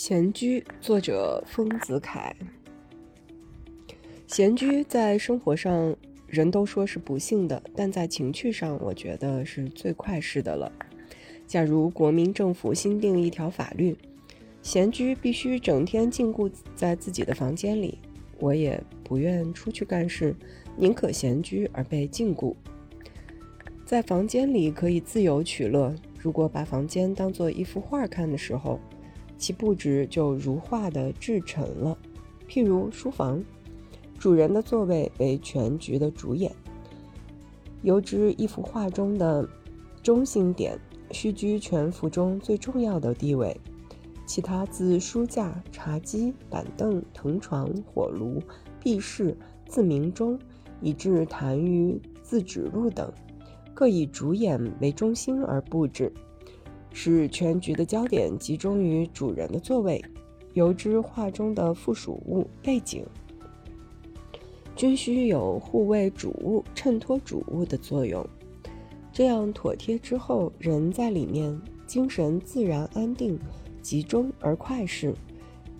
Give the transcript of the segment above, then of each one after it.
闲居，作者丰子恺。闲居在生活上，人都说是不幸的，但在情趣上，我觉得是最快适的了。假如国民政府新定一条法律，闲居必须整天禁锢在自己的房间里，我也不愿出去干事，宁可闲居而被禁锢。在房间里可以自由取乐，如果把房间当做一幅画看的时候。其布置就如画的制成了，譬如书房，主人的座位为全局的主演，由之一幅画中的中心点，须居全幅中最重要的地位。其他自书架、茶几、板凳、藤床、火炉、壁饰、自鸣钟，以至痰盂、自指路等，各以主演为中心而布置。使全局的焦点集中于主人的座位，由之画中的附属物背景，均需有护卫主物、衬托主物的作用。这样妥帖之后，人在里面精神自然安定、集中而快适。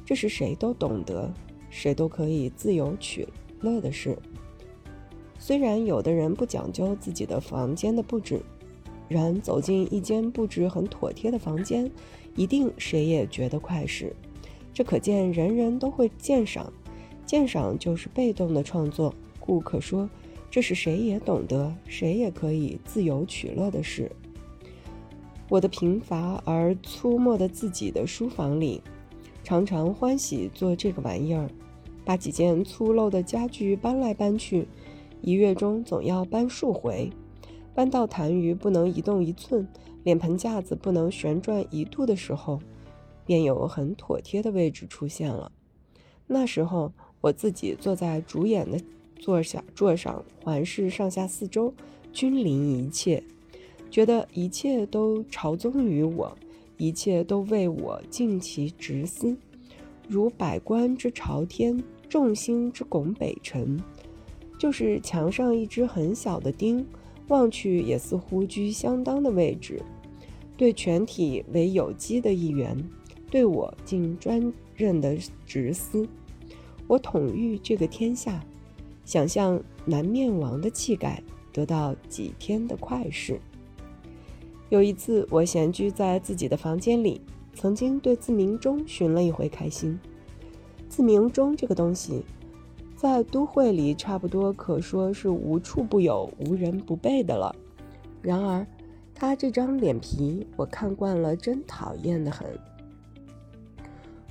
这是谁都懂得、谁都可以自由取乐的事。虽然有的人不讲究自己的房间的布置。然走进一间布置很妥帖的房间，一定谁也觉得快事。这可见人人都会鉴赏，鉴赏就是被动的创作，故可说这是谁也懂得、谁也可以自由取乐的事。我的贫乏而粗末的自己的书房里，常常欢喜做这个玩意儿，把几件粗陋的家具搬来搬去，一月中总要搬数回。搬到痰盂不能移动一寸，脸盆架子不能旋转一度的时候，便有很妥帖的位置出现了。那时候，我自己坐在主演的座下座上，环视上下四周，君临一切，觉得一切都朝宗于我，一切都为我尽其职司，如百官之朝天，众星之拱北辰，就是墙上一只很小的钉。望去也似乎居相当的位置，对全体为有机的一员，对我尽专任的职司。我统御这个天下，想象南面王的气概，得到几天的快事。有一次，我闲居在自己的房间里，曾经对自鸣钟寻了一回开心。自鸣钟这个东西。在都会里，差不多可说是无处不有、无人不备的了。然而，他这张脸皮，我看惯了，真讨厌的很。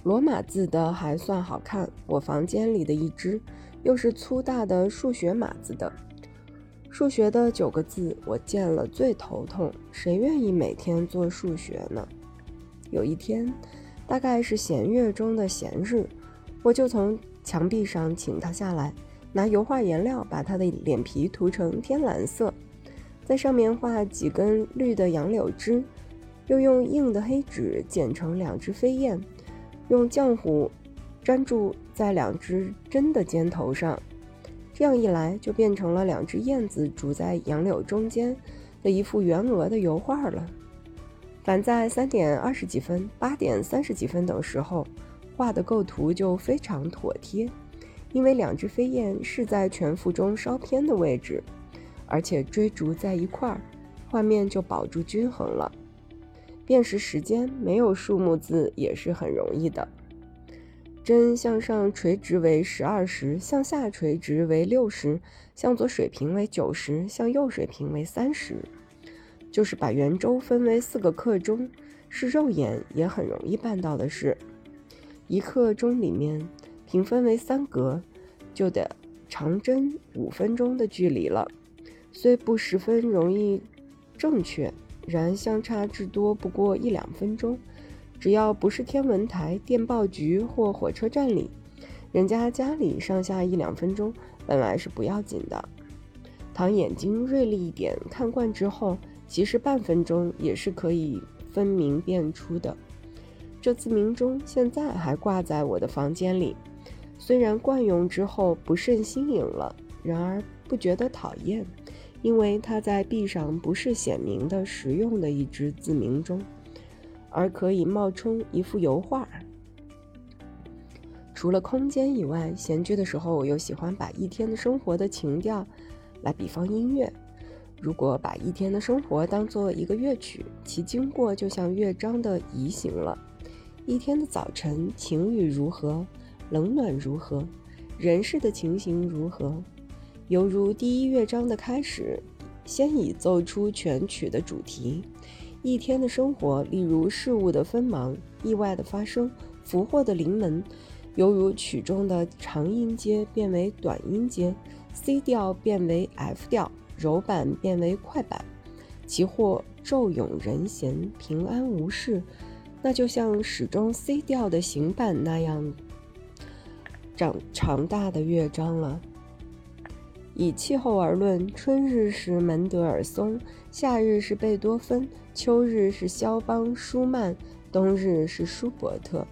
罗马字的还算好看，我房间里的一只，又是粗大的数学码字的。数学的九个字，我见了最头痛。谁愿意每天做数学呢？有一天，大概是闲月中的闲日，我就从。墙壁上，请他下来，拿油画颜料把他的脸皮涂成天蓝色，在上面画几根绿的杨柳枝，又用硬的黑纸剪成两只飞燕，用浆糊粘住在两只真的尖头上，这样一来就变成了两只燕子住在杨柳中间的一幅圆额的油画了。凡在三点二十几分、八点三十几分等时候。画的构图就非常妥帖，因为两只飞燕是在全幅中稍偏的位置，而且追逐在一块儿，画面就保住均衡了。辨识时间没有数目字也是很容易的。针向上垂直为十二时，向下垂直为六时，向左水平为九时，向右水平为三十，就是把圆周分为四个刻钟，是肉眼也很容易办到的事。一刻钟里面平分为三格，就得长针五分钟的距离了。虽不十分容易正确，然相差至多不过一两分钟。只要不是天文台、电报局或火车站里，人家家里上下一两分钟本来是不要紧的。倘眼睛锐利一点，看惯之后，其实半分钟也是可以分明辨出的。这自鸣钟现在还挂在我的房间里，虽然惯用之后不甚新颖了，然而不觉得讨厌，因为它在壁上不是显明的实用的一只自鸣钟，而可以冒充一幅油画。除了空间以外，闲居的时候，我又喜欢把一天的生活的情调来比方音乐。如果把一天的生活当做一个乐曲，其经过就像乐章的移行了。一天的早晨，晴雨如何？冷暖如何？人世的情形如何？犹如第一乐章的开始，先已奏出全曲的主题。一天的生活，例如事物的锋芒、意外的发生、俘获的临门，犹如曲中的长音阶变为短音阶，C 调变为 F 调。柔板变为快板，其或骤涌人闲，平安无事，那就像始终 C 调的行板那样长长大的乐章了。以气候而论，春日是门德尔松，夏日是贝多芬，秋日是肖邦、舒曼，冬日是舒伯特。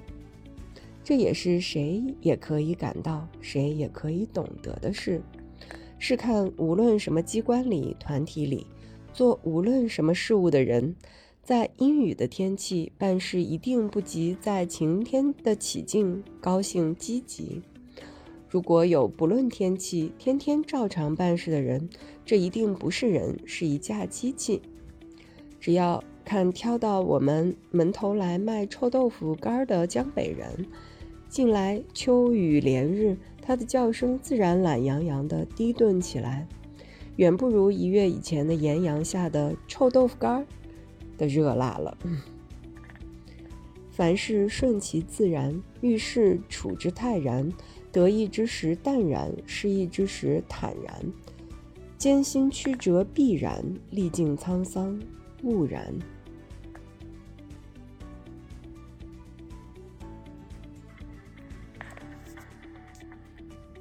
这也是谁也可以感到，谁也可以懂得的事。试看，无论什么机关里、团体里，做无论什么事物的人，在阴雨的天气办事，一定不及在晴天的起劲、高兴、积极。如果有不论天气、天天照常办事的人，这一定不是人，是一架机器。只要看挑到我们门头来卖臭豆腐干的江北人，近来秋雨连日。他的叫声自然懒洋洋地低顿起来，远不如一月以前的炎阳下的臭豆腐干儿的热辣了。凡事顺其自然，遇事处之泰然，得意之时淡然，失意之时坦然，艰辛曲折必然，历尽沧桑勿然。